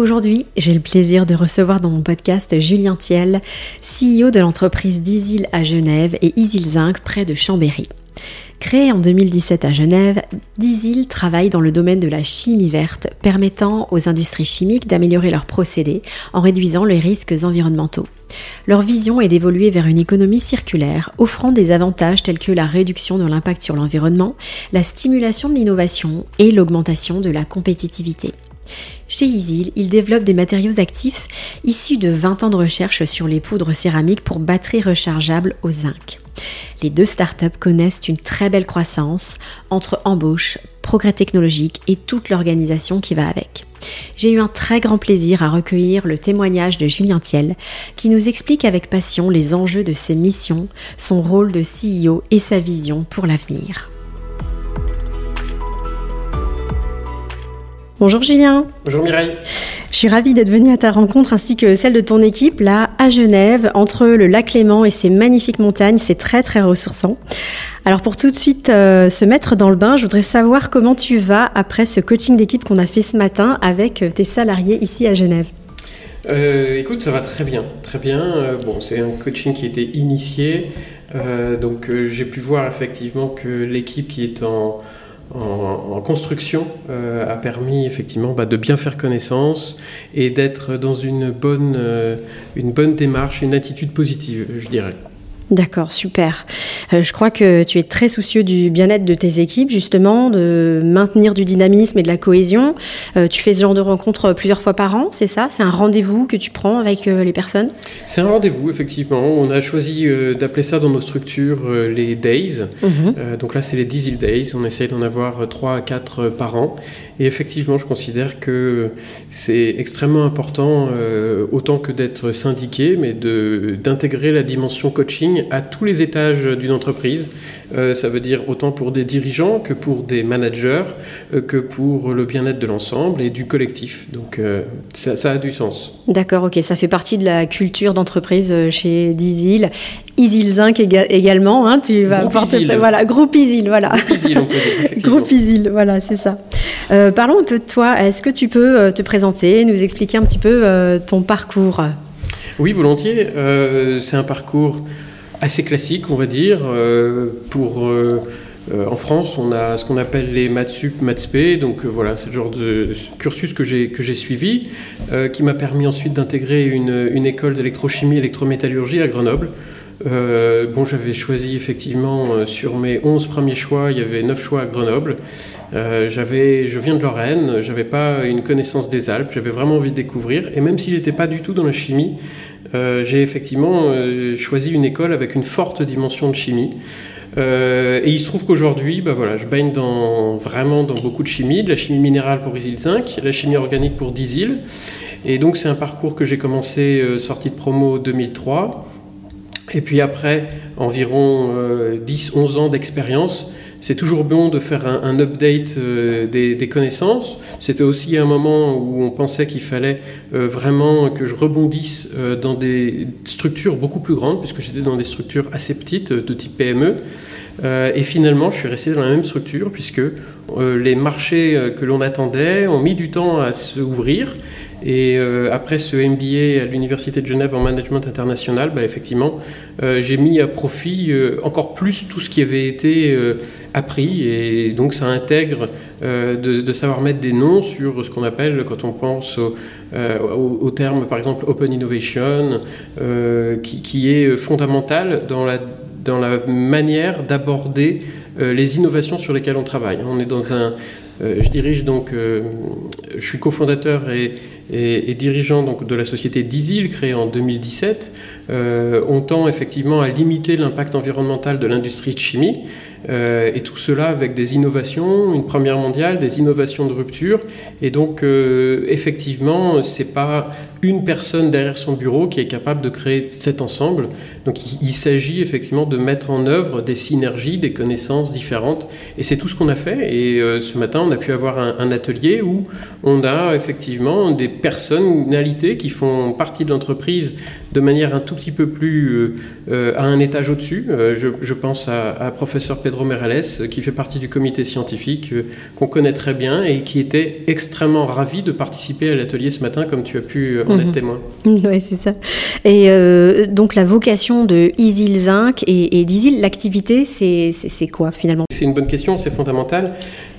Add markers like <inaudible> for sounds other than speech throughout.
Aujourd'hui, j'ai le plaisir de recevoir dans mon podcast Julien Thiel, CEO de l'entreprise Dizil à Genève et Isil Zinc près de Chambéry. Créé en 2017 à Genève, Dizil travaille dans le domaine de la chimie verte, permettant aux industries chimiques d'améliorer leurs procédés en réduisant les risques environnementaux. Leur vision est d'évoluer vers une économie circulaire, offrant des avantages tels que la réduction de l'impact sur l'environnement, la stimulation de l'innovation et l'augmentation de la compétitivité. Chez Isil, il développe des matériaux actifs issus de 20 ans de recherche sur les poudres céramiques pour batteries rechargeables au zinc. Les deux startups connaissent une très belle croissance entre embauche, progrès technologique et toute l'organisation qui va avec. J'ai eu un très grand plaisir à recueillir le témoignage de Julien Thiel qui nous explique avec passion les enjeux de ses missions, son rôle de CEO et sa vision pour l'avenir. Bonjour Julien. Bonjour Mireille. Je suis ravie d'être venue à ta rencontre ainsi que celle de ton équipe là à Genève entre le lac Léman et ses magnifiques montagnes. C'est très très ressourçant. Alors pour tout de suite euh, se mettre dans le bain, je voudrais savoir comment tu vas après ce coaching d'équipe qu'on a fait ce matin avec tes salariés ici à Genève. Euh, écoute, ça va très bien, très bien. Euh, bon, c'est un coaching qui a été initié, donc j'ai pu voir effectivement que l'équipe qui est en en, construction euh, a permis effectivement bah, de bien faire connaissance et d'être dans une bonne, euh, une bonne démarche, une attitude positive, je dirais. D'accord, super. Euh, je crois que tu es très soucieux du bien-être de tes équipes, justement, de maintenir du dynamisme et de la cohésion. Euh, tu fais ce genre de rencontres plusieurs fois par an, c'est ça? C'est un rendez-vous que tu prends avec euh, les personnes? C'est un rendez-vous, effectivement. On a choisi d'appeler ça dans nos structures les Days. Mhm. donc là, c'est les Diesel Days. On essaye d'en avoir 3 à 4 par an. Et effectivement, je considère que c'est extrêmement important, autant que d'être syndiqué, mais d'intégrer la dimension coaching à tous les étages d'une entreprise. Euh, ça veut dire autant pour des dirigeants que pour des managers, euh, que pour le bien-être de l'ensemble et du collectif. Donc euh, ça, a du sens. D'accord, ok. Ça fait partie de la culture d'entreprise chez Dizil. Isil Zinc également, hein, tu vas porter voilà groupe Isil, voilà groupe Isil, <laughs> voilà c'est ça. parlons un peu de toi. Est-ce que tu peux te présenter, nous expliquer un petit peu ton parcours? Oui, volontiers. c'est un parcours assez classique, on va dire. Euh, pour, euh, euh, en France, on a ce qu'on appelle les maths sup, maths. Donc voilà, c'est le genre de cursus que j'ai, que j'ai suivi, qui m'a permis ensuite d'intégrer une, une école d'électrochimie, électrométallurgie à Grenoble. Bon, j'avais choisi effectivement sur mes 11 premiers choix, il y avait 9 choix à Grenoble. j'avais, je viens de Lorraine, j'avais pas une connaissance des Alpes, j'avais vraiment envie de découvrir. Et même si j'étais pas du tout dans la chimie, euh, j'ai effectivement euh, choisi une école avec une forte dimension de chimie. Euh, et il se trouve qu'aujourd'hui, bah voilà, je baigne vraiment dans beaucoup de chimie, de la chimie minérale pour Isil 5, la chimie organique pour Dizil. Et donc c'est un parcours que j'ai commencé sorti de promo 2003. Et puis après environ 10-11 ans d'expérience, c'est toujours bon de faire un, update euh, des, connaissances. C'était aussi un moment où on pensait qu'il fallait euh, vraiment que je rebondisse euh, dans des structures beaucoup plus grandes, puisque j'étais dans des structures assez petites, de type PME. et finalement, je suis resté dans la même structure, puisque les marchés que l'on attendait ont mis du temps à s'ouvrir. Et euh, après ce MBA à l'Université de Genève en management international, bah, effectivement, euh, j'ai mis à profit euh, encore plus tout ce qui avait été appris. Et donc ça intègre de, savoir mettre des noms sur ce qu'on appelle, quand on pense au, au, terme par exemple Open Innovation, qui, est fondamental dans la, dans la manière d'aborder les innovations sur lesquelles on travaille. On est dans un, je dirige donc, je suis cofondateur et, et, dirigeant donc, de la société Dizil, créée en 2017, euh, on tend effectivement à limiter l'impact environnemental de l'industrie de chimie. Euh, et tout cela avec des innovations, une première mondiale, des innovations de rupture. Et donc, euh, effectivement, c'est pas une personne derrière son bureau qui est capable de créer cet ensemble. Donc, il, s'agit effectivement de mettre en œuvre des synergies, des connaissances différentes. Et c'est tout ce qu'on a fait. Et euh, ce matin, on a pu avoir un, atelier où on a effectivement des personnalités qui font partie de l'entreprise de manière un tout petit peu plus euh, à un étage au-dessus. Euh, je, pense à, à professeur Pedro Merales, qui fait partie du comité scientifique, euh, qu'on connaît très bien et qui était extrêmement ravi de participer à l'atelier ce matin, comme tu as pu en mmh. être mhm. témoin. <laughs> Oui, c'est ça. Et donc la vocation de Isil Zinc et, et d'Isil, l'activité, c'est quoi finalement? C'est une bonne question, c'est fondamental.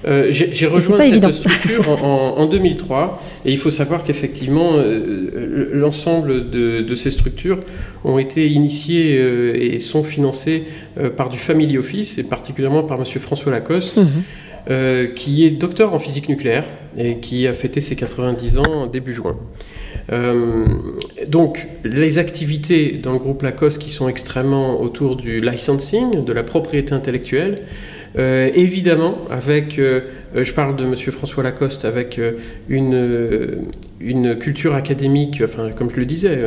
Euh, J'ai rejoint cette évident. structure en, en, 2003 et il faut savoir qu'effectivement euh, l'ensemble de, de, ces structures ont été initiées euh, et sont financées euh, par du Family Office et particulièrement par M. François Lacoste. Mmh. qui est docteur en physique nucléaire et qui a fêté ses 90 ans début juin. Euh, donc, les activités dans le groupe Lacoste qui sont extrêmement autour du licensing, de la propriété intellectuelle, euh, évidemment, avec, euh, je parle de M. François Lacoste, avec une, une culture académique, enfin, comme je le disais,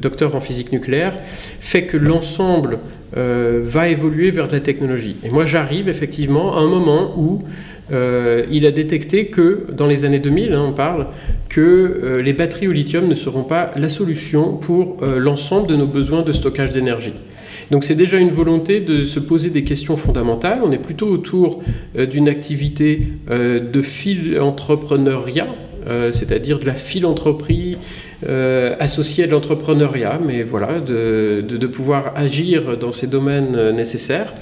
docteur en physique nucléaire, fait que l'ensemble va évoluer vers de la technologie. Et moi, j'arrive effectivement à un moment où euh, il a détecté que, dans les années 2000, hein, on parle, que euh, les batteries au lithium ne seront pas la solution pour euh, l'ensemble de nos besoins de stockage d'énergie. Donc c'est déjà une volonté de se poser des questions fondamentales. On est plutôt autour d'une activité de philanthropreneuriat, euh, c'est-à-dire de la philanthropie associée à l'entrepreneuriat, mais voilà, de, de, de, pouvoir agir dans ces domaines nécessaires.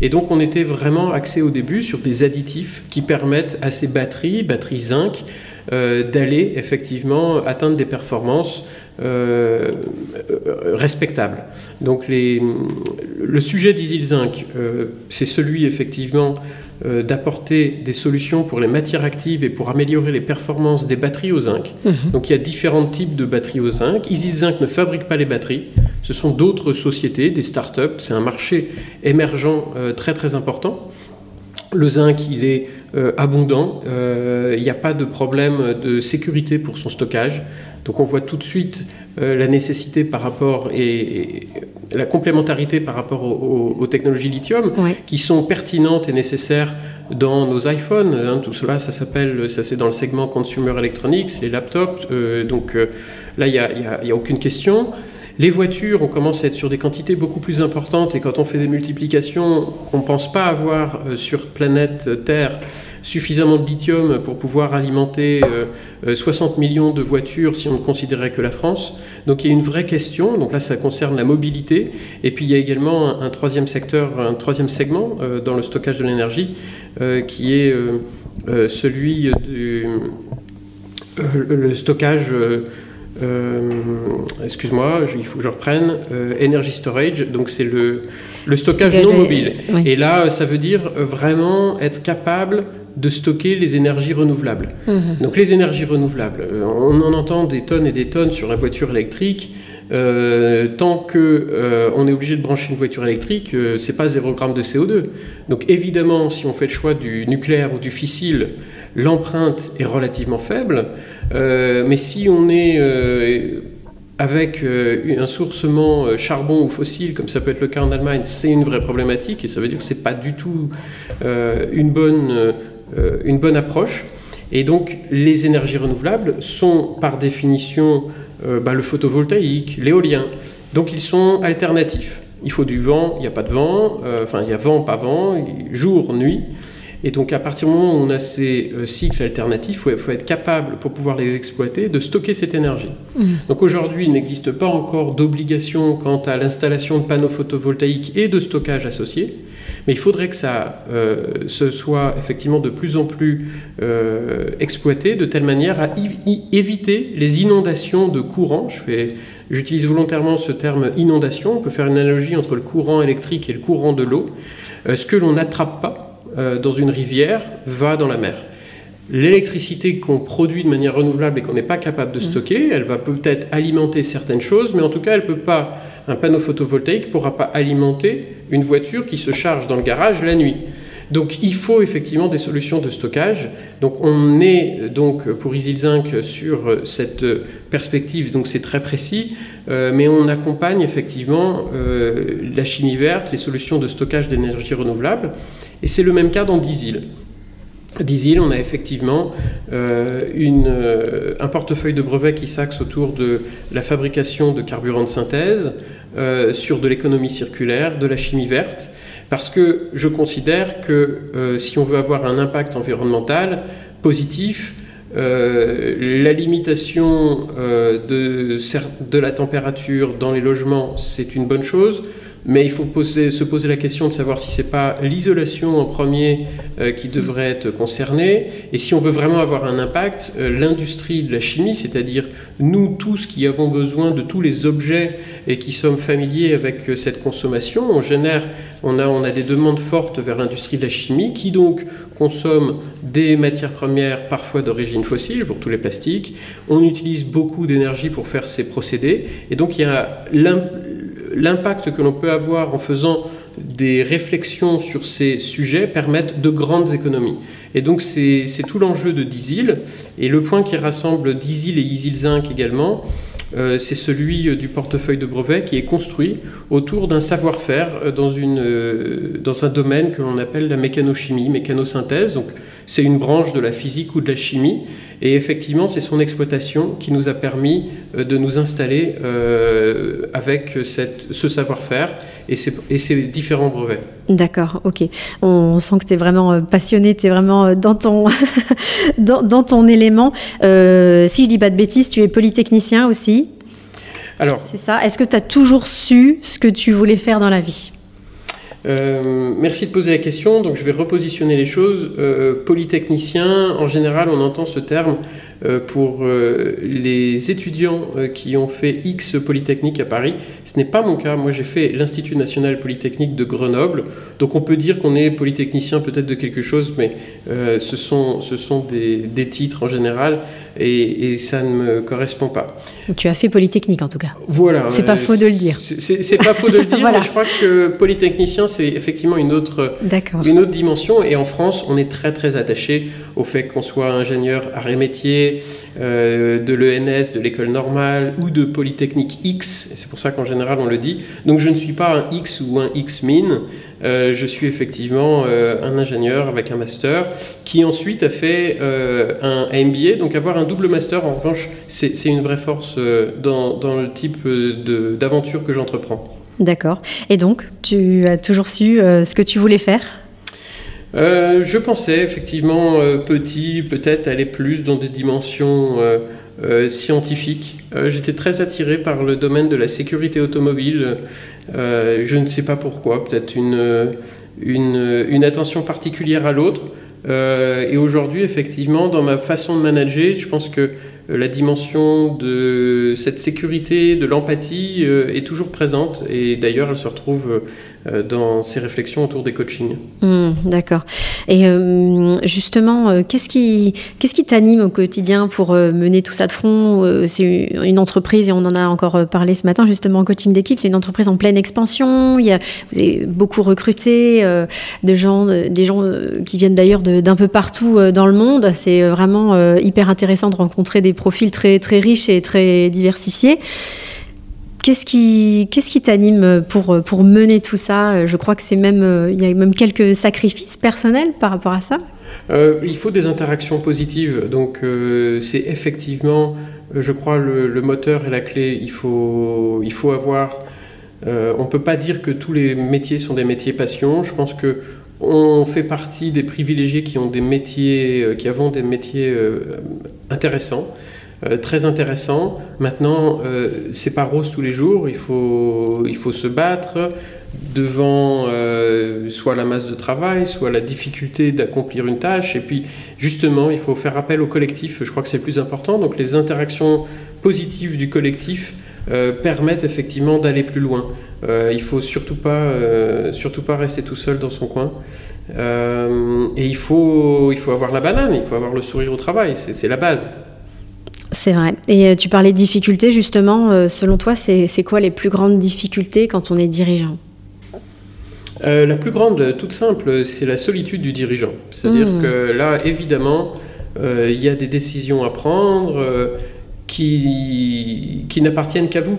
Et donc on était vraiment axé au début sur des additifs qui permettent à ces batteries, batteries zinc, d'aller effectivement atteindre des performances euh, respectable. Donc les, le sujet d'Isilzinc, euh, c'est celui effectivement euh, d'apporter des solutions pour les matières actives et pour améliorer les performances des batteries au zinc. Mmh. Donc il y a différents types de batteries au zinc. Isilzinc ne fabrique pas les batteries, ce sont d'autres sociétés, des startups, c'est un marché émergent très très important. Le zinc, il est euh, abondant, il n'y a pas de problème de sécurité pour son stockage. Donc on voit tout de suite euh, la nécessité par rapport et, et, la complémentarité par rapport aux, aux technologies lithium ouais. qui sont pertinentes et nécessaires dans nos iPhones. Hein, tout cela, ça s'appelle, ça c'est dans le segment consumer electronics, les laptops. Euh, donc euh, là, il n'y a, a, a, aucune question. Les voitures, on commence à être sur des quantités beaucoup plus importantes et quand on fait des multiplications, on ne pense pas avoir euh, sur planète Terre suffisamment de lithium pour pouvoir alimenter euh, 60 millions de voitures si on ne considérait que la France. Donc il y a une vraie question, donc là ça concerne la mobilité, et puis il y a également un, troisième secteur, un troisième segment euh, dans le stockage de l'énergie, euh, qui est euh, euh, celui du stockage euh, excuse-moi, il faut que je reprenne, euh, Energy Storage, donc c'est le, le stockage, stockage non mobile. Oui. Et là, ça veut dire vraiment être capable de stocker les énergies renouvelables. Mmh. Donc les énergies renouvelables, euh, on en entend des tonnes et des tonnes sur la voiture électrique. Euh, tant que euh, on est obligé de brancher une voiture électrique, euh, c'est pas 0 g de CO2. Donc évidemment, si on fait le choix du nucléaire ou du fissile, l'empreinte est relativement faible. Euh, mais si on est euh, avec euh, un sourcement charbon ou fossile, comme ça peut être le cas en Allemagne, c'est une vraie problématique et ça veut dire que c'est pas du tout une bonne, une bonne approche. Et donc les énergies renouvelables sont par définition bah, le photovoltaïque, l'éolien. Donc ils sont alternatifs. Il faut du vent, il n'y a pas de vent, enfin il y a vent, pas vent, jour, nuit. Et donc à partir du moment où on a ces euh, cycles alternatifs, il faut, faut, être capable, pour pouvoir les exploiter, de stocker cette énergie. Mmh. Donc aujourd'hui, il n'existe pas encore d'obligation quant à l'installation de panneaux photovoltaïques et de stockage associés. Mais il faudrait que ça euh, se soit effectivement de plus en plus euh, exploité de telle manière à éviter les inondations de courant. Je fais, j'utilise volontairement ce terme inondation. On peut faire une analogie entre le courant électrique et le courant de l'eau. Euh, ce que l'on n'attrape pas, euh, dans une rivière va dans la mer. L'électricité qu'on produit de manière renouvelable et qu'on n'est pas capable de mmh. stocker, elle va peut-être alimenter certaines choses, mais en tout cas, elle peut pas un panneau photovoltaïque ne pourra pas alimenter une voiture qui se charge dans le garage la nuit. Donc il faut effectivement des solutions de stockage. Donc on est pour Isilzinc sur cette perspective, donc c'est très précis, euh, mais on accompagne effectivement euh, la chimie verte, les solutions de stockage d'énergie renouvelable, et c'est le même cas dans Dizil. Dizil, on a effectivement euh, un portefeuille de brevets qui s'axe autour de la fabrication de carburants de synthèse, sur de l'économie circulaire, de la chimie verte, parce que je considère que euh, si on veut avoir un impact environnemental positif, euh, la limitation euh, de, de, la température dans les logements, c'est une bonne chose. Mais il faut se poser la question de savoir si ce n'est pas l'isolation en premier euh, qui devrait être concernée. Et si on veut vraiment avoir un impact, euh, l'industrie de la chimie, c'est-à-dire nous tous qui avons besoin de tous les objets et qui sommes familiers avec euh, cette consommation, on génère, on a, on a des demandes fortes vers l'industrie de la chimie qui donc consomme des matières premières parfois d'origine fossile pour tous les plastiques. On utilise beaucoup d'énergie pour faire ces procédés. Et donc il y a l'impact que l'on peut avoir en faisant des réflexions sur ces sujets permettent de grandes économies. Et donc c'est tout l'enjeu de Dizil. Et le point qui rassemble Dizil et Isil Zinc également, c'est celui euh, du portefeuille de brevets qui est construit autour d'un savoir-faire euh, dans, dans un domaine que l'on appelle la mécanochimie, mécanosynthèse. Donc c'est une branche de la physique ou de la chimie. Et effectivement, c'est son exploitation qui nous a permis de nous installer avec ce savoir-faire et ces, et ces, différents brevets. D'accord, ok. On sent que tu es vraiment passionné, tu es vraiment dans ton, <laughs> dans, dans, ton élément. si je dis pas de bêtises, tu es polytechnicien aussi alors, c'est ça. Est-ce que tu as toujours su ce que tu voulais faire dans la vie? Euh, merci de poser la question. Donc, je vais repositionner les choses. Euh, polytechnicien, en général, on entend ce terme euh, pour les étudiants qui ont fait X Polytechnique à Paris. Ce n'est pas mon cas. Moi, j'ai fait l'Institut national polytechnique de Grenoble. Donc, on peut dire qu'on est polytechnicien peut-être de quelque chose, mais ce sont, ce sont des, des titres en général et, ça ne me correspond pas. Tu as fait Polytechnique en tout cas. Voilà. C'est pas faux de le dire. C'est pas faux de le <laughs> dire, mais je crois que Polytechnicien, c'est effectivement une autre, une autre dimension. Et en France, on est très très attaché au fait qu'on soit ingénieur arts et métiers, euh, de l'ENS, de l'école normale ou de Polytechnique X. C'est pour ça qu'en général on le dit. Donc je ne suis pas un X ou un X-min. Euh, je suis effectivement euh, un ingénieur avec un master qui ensuite a fait euh, un, MBA. Donc avoir un double master, en revanche, c'est une vraie force dans, dans, le type d'aventure que j'entreprends. D'accord. Et donc, tu as toujours su ce que tu voulais faire? Je pensais effectivement petit, peut-être aller plus dans des dimensions scientifiques. J'étais très attiré par le domaine de la sécurité automobile. Euh, je ne sais pas pourquoi, peut-être une, une, une, attention particulière à l'autre. Euh, et aujourd'hui, effectivement, dans ma façon de manager, je pense que la dimension de cette sécurité, de l'empathie euh, est toujours présente. Et d'ailleurs, elle se retrouve euh, dans ces réflexions autour des coachings. Hmm, d'accord. Et euh, justement, euh, qu'est-ce qui qu'est-ce qui t'anime au quotidien pour mener tout ça de front? C'est une entreprise et on en a encore parlé ce matin justement en coaching d'équipe. C'est une entreprise en pleine expansion. Il y a, vous avez beaucoup recruté de gens, des gens qui viennent d'ailleurs d'un peu partout dans le monde. C'est vraiment hyper intéressant de rencontrer des profils très très riches et très diversifiés. Qu'est-ce qui, t'anime pour, pour mener tout ça? Je crois que c'est même, il y a même quelques sacrifices personnels par rapport à ça. Euh, il faut des interactions positives. Donc, euh, c'est effectivement, je crois, le, moteur et la clé. Il faut, il faut avoir. Euh, on ne peut pas dire que tous les métiers sont des métiers passion. Je pense que on fait partie des privilégiés qui ont des métiers, qui avons des métiers intéressants. Euh, très intéressant. Maintenant, euh, c'est pas rose tous les jours. Il faut, il faut se battre devant euh, soit la masse de travail, soit la difficulté d'accomplir une tâche. Et puis, justement, il faut faire appel au collectif. Je crois que c'est le plus important. Donc, les interactions positives du collectif permettent effectivement d'aller plus loin. il faut surtout pas, surtout pas rester tout seul dans son coin. et il faut, il faut avoir la banane, il faut avoir le sourire au travail. C'est la base C'est vrai. Et tu parlais de difficultés, justement. selon toi, c'est quoi les plus grandes difficultés quand on est dirigeant? La plus grande, toute simple, c'est la solitude du dirigeant. C'est-à-dire hmm. que là, évidemment, il y a des décisions à prendre qui, n'appartiennent qu'à vous.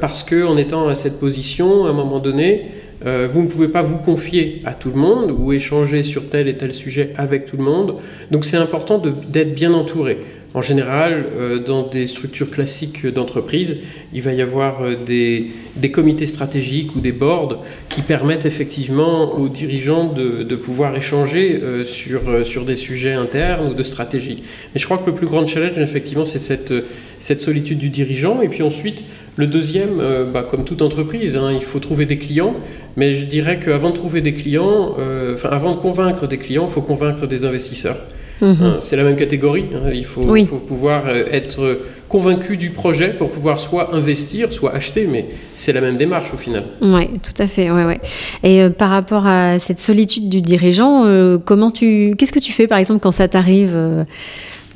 parce qu'en étant à cette position, à un moment donné, euh, vous ne pouvez pas vous confier à tout le monde ou échanger sur tel et tel sujet avec tout le monde. Donc c'est important d'être bien entouré. En général, euh, dans des structures classiques d'entreprise, il va y avoir euh, des, comités stratégiques ou des boards qui permettent effectivement aux dirigeants de, pouvoir échanger sur, sur des sujets internes ou de stratégie. Mais je crois que le plus grand challenge, effectivement, c'est cette, cette solitude du dirigeant. Et puis ensuite, le deuxième, euh, bah, comme toute entreprise, hein, il faut trouver des clients, mais je dirais qu'avant de trouver des clients, euh, enfin avant de convaincre des clients, il faut convaincre des investisseurs. Mhm. Hein, c'est la même catégorie. Hein, il faut, pouvoir euh, être convaincu du projet pour pouvoir soit investir, soit acheter, mais c'est la même démarche au final. Oui, tout à fait. Ouais, ouais. Et par rapport à cette solitude du dirigeant, comment tu, qu'est-ce que tu fais par exemple quand ça t'arrive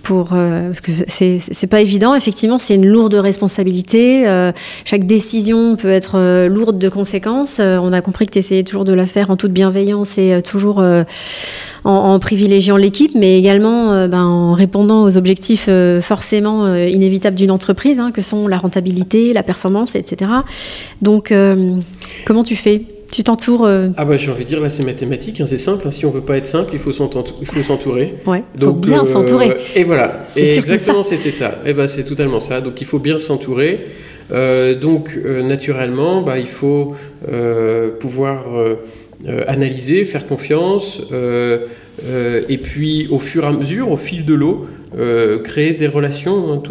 pour euh, parce que c'est c'est pas évident. Effectivement c'est une lourde responsabilité. Euh, chaque décision peut être euh, lourde de conséquences. On a compris que tu essayais toujours de la faire en toute bienveillance et toujours en, en, privilégiant l'équipe mais également ben, en répondant aux objectifs forcément inévitables d'une entreprise hein, que sont la rentabilité la performance etc donc comment tu fais? Tu t'entoures euh, Ah bah j'ai envie de dire là c'est mathématique, hein, c'est simple. Hein. si on veut pas être simple, il faut s'entourer. Ouais. Il faut bien euh, s'entourer. Et voilà. Et exactement c'était ça. Et eh bah c'est totalement ça. Donc il faut bien s'entourer. Euh, donc naturellement, bah, il faut pouvoir analyser, faire confiance, et puis au fur et à mesure, au fil de l'eau, créer des relations. Hein,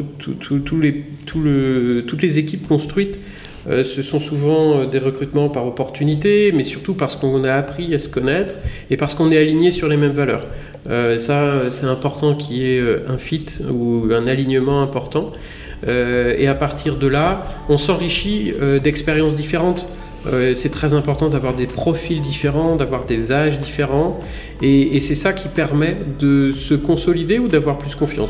les, le, toutes les équipes construites euh, ce sont souvent euh, des recrutements par opportunité, mais surtout parce qu'on a appris à se connaître et parce qu'on est aligné sur les mêmes valeurs. Euh, ça, c'est important qu'il y ait un fit ou un alignement important. et à partir de là, on s'enrichit d'expériences différentes. c'est très important d'avoir des profils différents, d'avoir des âges différents, et c'est ça qui permet de se consolider ou d'avoir plus confiance.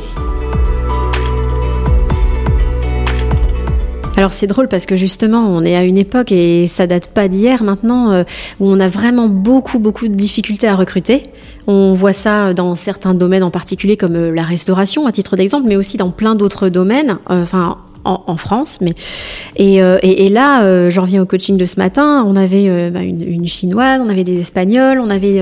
Alors c'est drôle parce que justement on est à une époque et ça date pas d'hier maintenant euh, où on a vraiment beaucoup beaucoup de difficultés à recruter. On voit ça dans certains domaines en particulier comme euh, la restauration à titre d'exemple, mais aussi dans plein d'autres domaines. Euh, en, France. Mais et, euh, et, là, euh, j'en reviens au coaching de ce matin. On avait euh, bah, une, une, chinoise, on avait des espagnols, on avait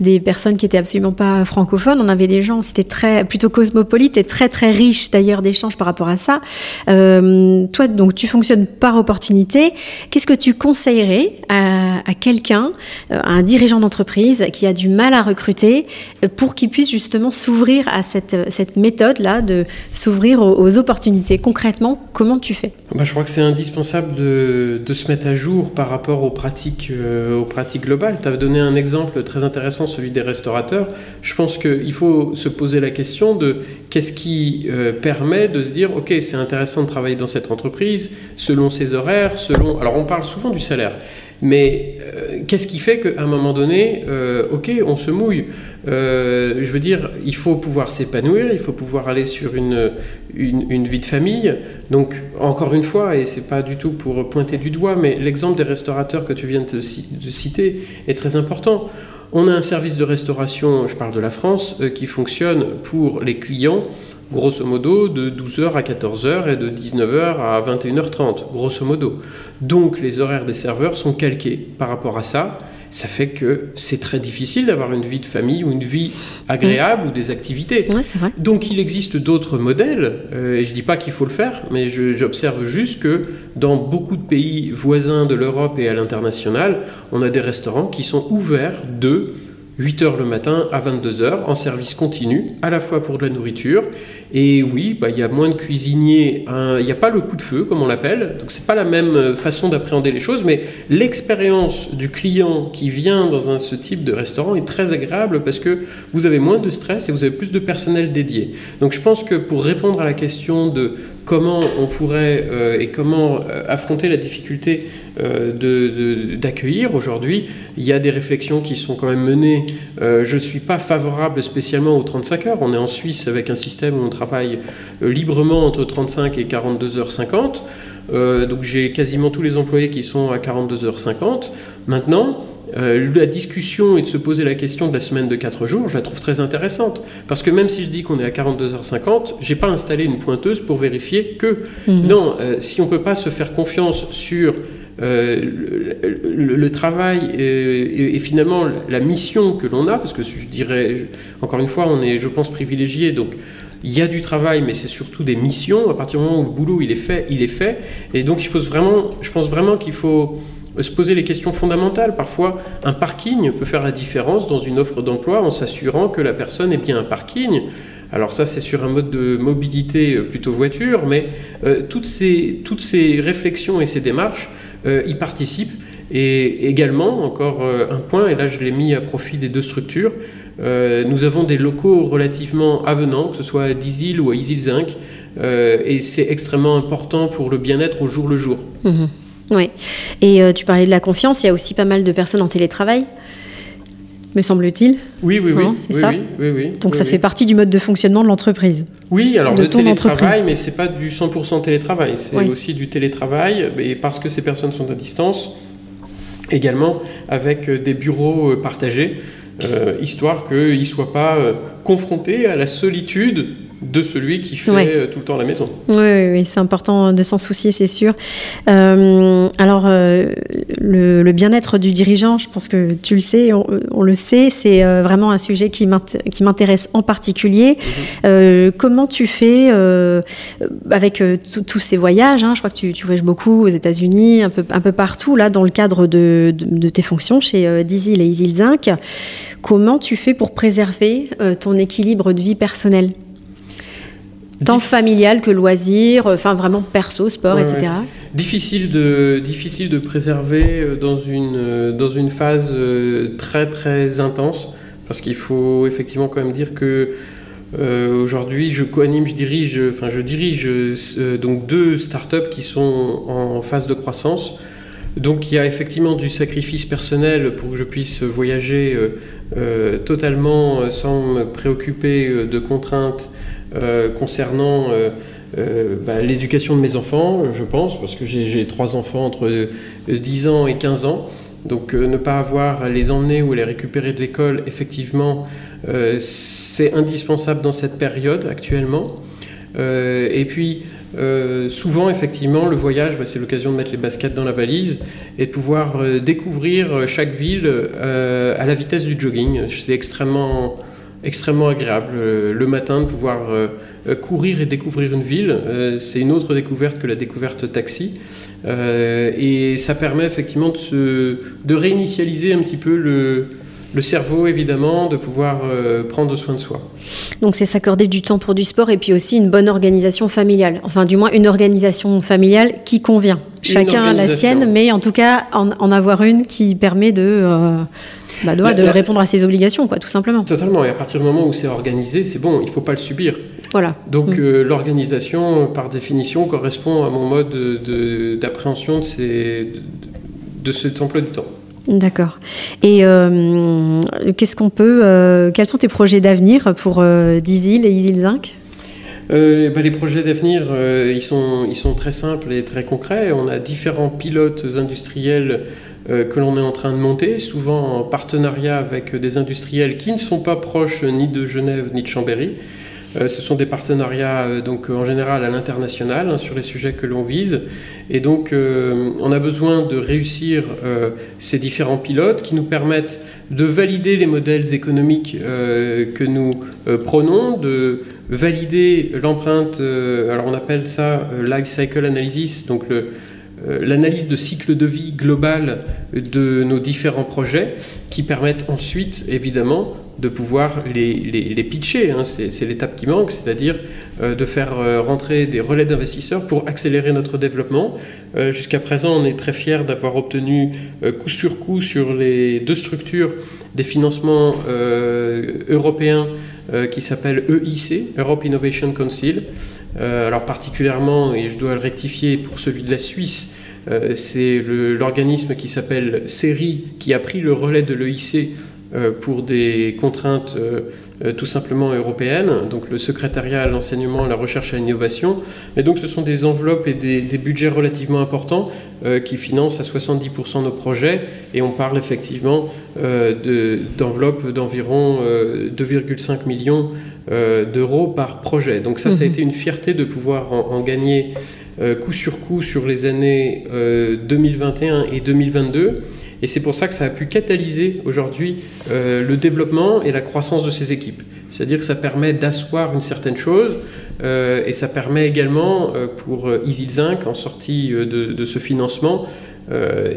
des personnes qui étaient absolument pas francophones. On avait des gens, c'était très plutôt cosmopolite et très très riche d'ailleurs d'échanges par rapport à ça. toi, donc tu fonctionnes par opportunité. Qu'est-ce que tu conseillerais à, à quelqu'un, à un dirigeant d'entreprise qui a du mal à recruter, pour qu'il puisse justement s'ouvrir à cette cette méthode là de s'ouvrir aux, opportunités concrètement comment tu fais? Bah, Je crois que c'est indispensable de, se mettre à jour par rapport aux pratiques, euh, aux pratiques globales. Tu as donné un exemple très intéressant, celui des restaurateurs. Je pense qu'il faut se poser la question de qu'est-ce qui euh, permet de se dire, OK, c'est intéressant de travailler dans cette entreprise selon ses horaires, selon... Alors on parle souvent du salaire. Mais euh, qu'est-ce qui fait qu'à un moment donné, euh, ok, on se mouille? Euh, Je veux dire, il faut pouvoir s'épanouir, il faut pouvoir aller sur une, une, vie de famille. Donc, encore une fois, et c'est pas du tout pour pointer du doigt, mais l'exemple des restaurateurs que tu viens de, de, citer est très important. On a un service de restauration, je parle de la France, qui fonctionne pour les clients grosso modo de 12h à 14h et de 19h à 21h30, grosso modo. Donc les horaires des serveurs sont calqués par rapport à ça. Ça fait que c'est très difficile d'avoir une vie de famille ou une vie agréable ou des activités. vrai. Donc il existe d'autres modèles, euh, et je ne dis pas qu'il faut le faire, mais j'observe juste que dans beaucoup de pays voisins de l'Europe et à l'international, on a des restaurants qui sont ouverts de 8h le matin à 22h en service continu, à la fois pour de la nourriture. Et oui, bah, il y a moins de cuisiniers, il n'y a pas le coup de feu comme on l'appelle, donc c'est pas la même euh, façon d'appréhender les choses, mais l'expérience du client qui vient dans un, ce type de restaurant est très agréable parce que vous avez moins de stress et vous avez plus de personnel dédié. Donc je pense que pour répondre à la question de comment on pourrait et comment affronter la difficulté d'accueillir. Aujourd'hui, il y a des réflexions qui sont quand même menées. je ne suis pas favorable spécialement aux 35 heures. On est en Suisse avec un système où on travaille librement entre 35 et 42 heures 50. donc j'ai quasiment tous les employés qui sont à 42h50. Maintenant, euh, la discussion et de se poser la question de la semaine de 4 jours, je la trouve très intéressante. Parce que même si je dis qu'on est à 42h50, j'ai pas installé une pointeuse pour vérifier que. Mhm. Non, euh, si on peut pas se faire confiance sur euh, le, travail et, finalement la mission que l'on a, parce que je dirais, encore une fois, on est, je pense, privilégié, donc il y a du travail, mais c'est surtout des missions. À partir du moment où le boulot il est fait, il est fait. Et donc je, pose vraiment, je pense vraiment qu'il faut se poser les questions fondamentales. Parfois, un parking peut faire la différence dans une offre d'emploi en s'assurant que la personne est bien un parking. Alors ça, c'est sur un mode de mobilité euh, plutôt voiture, mais euh, toutes, ces, toutes ces réflexions et ces démarches euh, y participent. Et également, encore un point, et là je l'ai mis à profit des deux structures, nous avons des locaux relativement avenants, que ce soit à Dizil ou à Isil Zinc, et c'est extrêmement important pour le bien-être au jour le jour. Mmh. Oui. Et euh, tu parlais de la confiance, il y a aussi pas mal de personnes en télétravail, me semble-t-il. Oui, oui, oui. C'est ça Donc ça fait partie du mode de fonctionnement de l'entreprise. Oui, alors de le télétravail, mais c'est pas du 100% télétravail, c'est aussi du télétravail, et parce que ces personnes sont à distance, également avec euh, des bureaux euh, partagés, histoire qu'ils ne soient pas confrontés à la solitude de celui qui fait euh, tout le temps la maison. Oui, oui, c'est important de s'en soucier, c'est sûr. Euh, alors, euh, le, bien-être du dirigeant, je pense que tu le sais, on, le sait, c'est vraiment un sujet qui m'intéresse en particulier. Mhm. comment tu fais avec tous ces voyages hein, Je crois que tu, voyages beaucoup aux États-Unis, un peu, un peu partout, là, dans le cadre de, tes fonctions chez Dizil et Isil Zinc. Comment tu fais pour préserver ton équilibre de vie personnelle? Tant familial que loisir, enfin vraiment perso, sport, etc. Difficile, de, difficile de préserver euh, dans une, euh, dans une phase euh, très très intense, parce qu'il faut effectivement quand même dire que aujourd'hui je co-anime, je dirige, enfin je dirige donc deux startups qui sont en phase de croissance. Donc il y a effectivement du sacrifice personnel pour que je puisse voyager totalement sans me préoccuper de contraintes euh, concernant euh, euh, bah, l'éducation de mes enfants, je pense, parce que j'ai trois enfants entre 10 ans et 15 ans. Donc ne pas avoir à les emmener ou les récupérer de l'école, effectivement, c'est indispensable dans cette période actuellement. et puis, souvent, effectivement, le voyage, bah, c'est l'occasion de mettre les baskets dans la valise et de pouvoir découvrir chaque ville à la vitesse du jogging. C'est extrêmement extrêmement agréable euh, le matin de pouvoir euh, euh, courir et découvrir une ville. c'est une autre découverte que la découverte taxi. et ça permet effectivement de, de réinitialiser un petit peu le, le cerveau évidemment, de pouvoir prendre soin de soi. Donc c'est s'accorder du temps pour du sport et puis aussi une bonne organisation familiale. Enfin du moins une organisation familiale qui convient. Chacun a la sienne, mais en tout cas en, avoir une qui permet de... Bah, de répondre à ses obligations, quoi, tout simplement. Totalement. Et à partir du moment où c'est organisé, c'est bon, il ne faut pas le subir. Voilà. Donc mm. euh, l'organisation, par définition, correspond à mon mode d'appréhension de, de, cet emploi du temps. D'accord. Et euh, qu'est-ce qu'on peut, euh, quels sont tes projets d'avenir pour Dizil et Isil Zinc bah, les projets d'avenir, ils sont très simples et très concrets. On a différents pilotes industriels euh, que l'on est en train de monter, souvent en partenariat avec des industriels qui ne sont pas proches ni de Genève ni de Chambéry. Euh, ce sont des partenariats euh, donc en général à l'international hein, sur les sujets que l'on vise. Et donc on a besoin de réussir ces différents pilotes qui nous permettent de valider les modèles économiques que nous prenons, de valider l'empreinte, alors on appelle ça life cycle analysis, donc euh, l'analyse de cycle de vie global de nos différents projets qui permettent ensuite, évidemment, de pouvoir les, les, pitcher. Hein. C'est l'étape qui manque, c'est-à-dire euh, de faire euh, rentrer des relais d'investisseurs pour accélérer notre développement. Jusqu'à présent, on est très fiers d'avoir obtenu coup sur coup sur les deux structures des financements européens qui s'appellent EIC, Europe Innovation Council. alors particulièrement, et je dois le rectifier pour celui de la Suisse, c'est l'organisme qui s'appelle CERI qui a pris le relais de l'EIC pour des contraintes euh, tout simplement européenne, donc le secrétariat à l'enseignement, à la recherche et à l'innovation. Et donc ce sont des enveloppes et des, budgets relativement importants euh, qui financent à 70% nos projets. Et on parle effectivement euh, d'enveloppes d'environ 2,5 millions d'euros par projet. Donc ça, ça a mhm. été une fierté de pouvoir en, gagner coup sur coup sur les années 2021 et 2022. Et c'est pour ça que ça a pu catalyser aujourd'hui euh, le développement et la croissance de ces équipes. C'est-à-dire que ça permet d'asseoir une certaine chose euh, et ça permet également euh, pour Easy Zinc, en sortie de, de ce financement,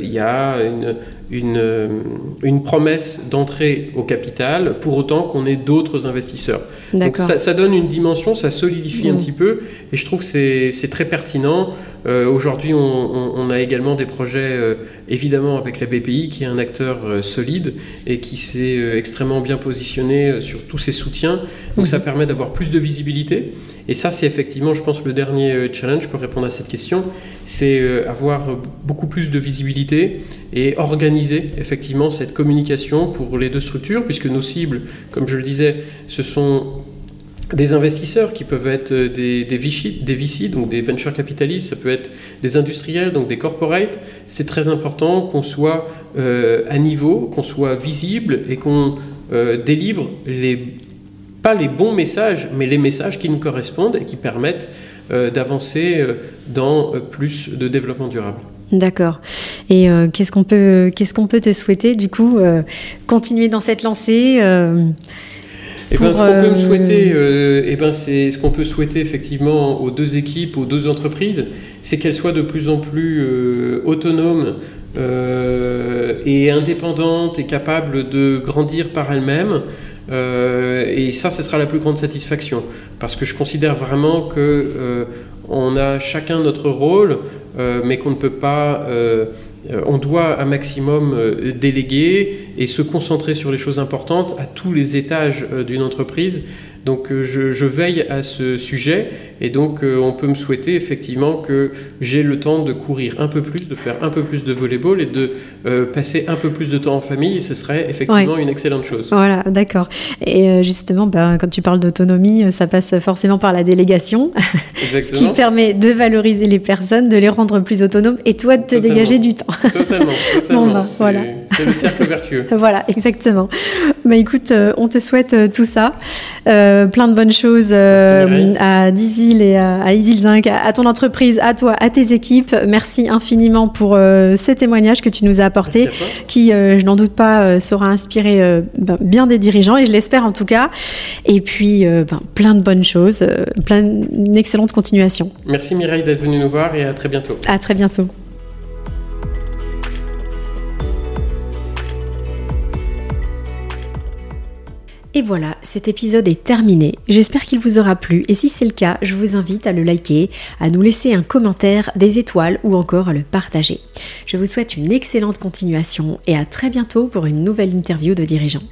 il y a une, une, une promesse d'entrée au capital pour autant qu'on ait d'autres investisseurs. Donc ça, ça, donne une dimension, ça solidifie un mm. petit peu et je trouve que c'est très pertinent. Aujourd'hui, on, on, a également des projets, évidemment, avec la BPI, qui est un acteur euh, solide et qui s'est euh, extrêmement bien positionné sur tous ses soutiens. Donc ça mm. permet d'avoir plus de visibilité. Et ça, c'est effectivement, je pense, le dernier challenge pour répondre à cette question, c'est avoir beaucoup plus de visibilité et organiser effectivement cette communication pour les deux structures, puisque nos cibles, comme je le disais, ce sont des investisseurs qui peuvent être des, des, VC, des VC, donc des venture capitalistes, ça peut être des industriels, donc des corporates. C'est très important qu'on soit euh, à niveau, qu'on soit visible et qu'on euh, délivre pas les bons messages, mais les messages qui nous correspondent et qui permettent euh, d'avancer dans plus de développement durable. D'accord. Et euh, qu'est-ce qu'on peut, te souhaiter du coup euh, Continuer dans cette lancée euh, eh ben, ce qu'on peut me souhaiter, eh ben, c'est ce qu'on peut souhaiter effectivement aux deux équipes, aux deux entreprises, c'est qu'elles soient de plus en plus autonomes et indépendantes et capables de grandir par elles-mêmes. et ça, ce sera la plus grande satisfaction, parce que je considère vraiment que on a chacun notre rôle, euh, mais qu'on ne peut pas... Euh, euh, on doit un maximum déléguer et se concentrer sur les choses importantes à tous les étages d'une entreprise. Donc euh, je, veille à ce sujet et donc euh, on peut me souhaiter effectivement que j'ai le temps de courir un peu plus, de faire un peu plus de volleyball et de euh, passer un peu plus de temps en famille. Et ce serait effectivement une excellente chose. Voilà, d'accord. Et justement, ben, quand tu parles d'autonomie, ça passe forcément par la délégation, <laughs> ce qui permet de valoriser les personnes, de les rendre plus autonomes et toi de te dégager du temps. Totalement, <laughs> totalement. Ben, voilà. C'est le cercle vertueux. <laughs> voilà, exactement. Bah, écoute, on te souhaite tout ça. Euh, plein de bonnes choses euh, à Et à, Isil Zinc, à, ton entreprise, à toi, à tes équipes. Merci infiniment pour euh, ce témoignage que tu nous as apporté, qui, je n'en doute pas, saura inspirer ben, bien des dirigeants, et je l'espère en tout cas. Et puis, ben, plein de bonnes choses, plein, une excellente continuation. Merci Mireille d'être venue nous voir et à très bientôt. À très bientôt. Et voilà, cet épisode est terminé. J'espère qu'il vous aura plu et si c'est le cas, je vous invite à le liker, à nous laisser un commentaire, des étoiles ou encore à le partager. Je vous souhaite une excellente continuation et à très bientôt pour une nouvelle interview de dirigeants.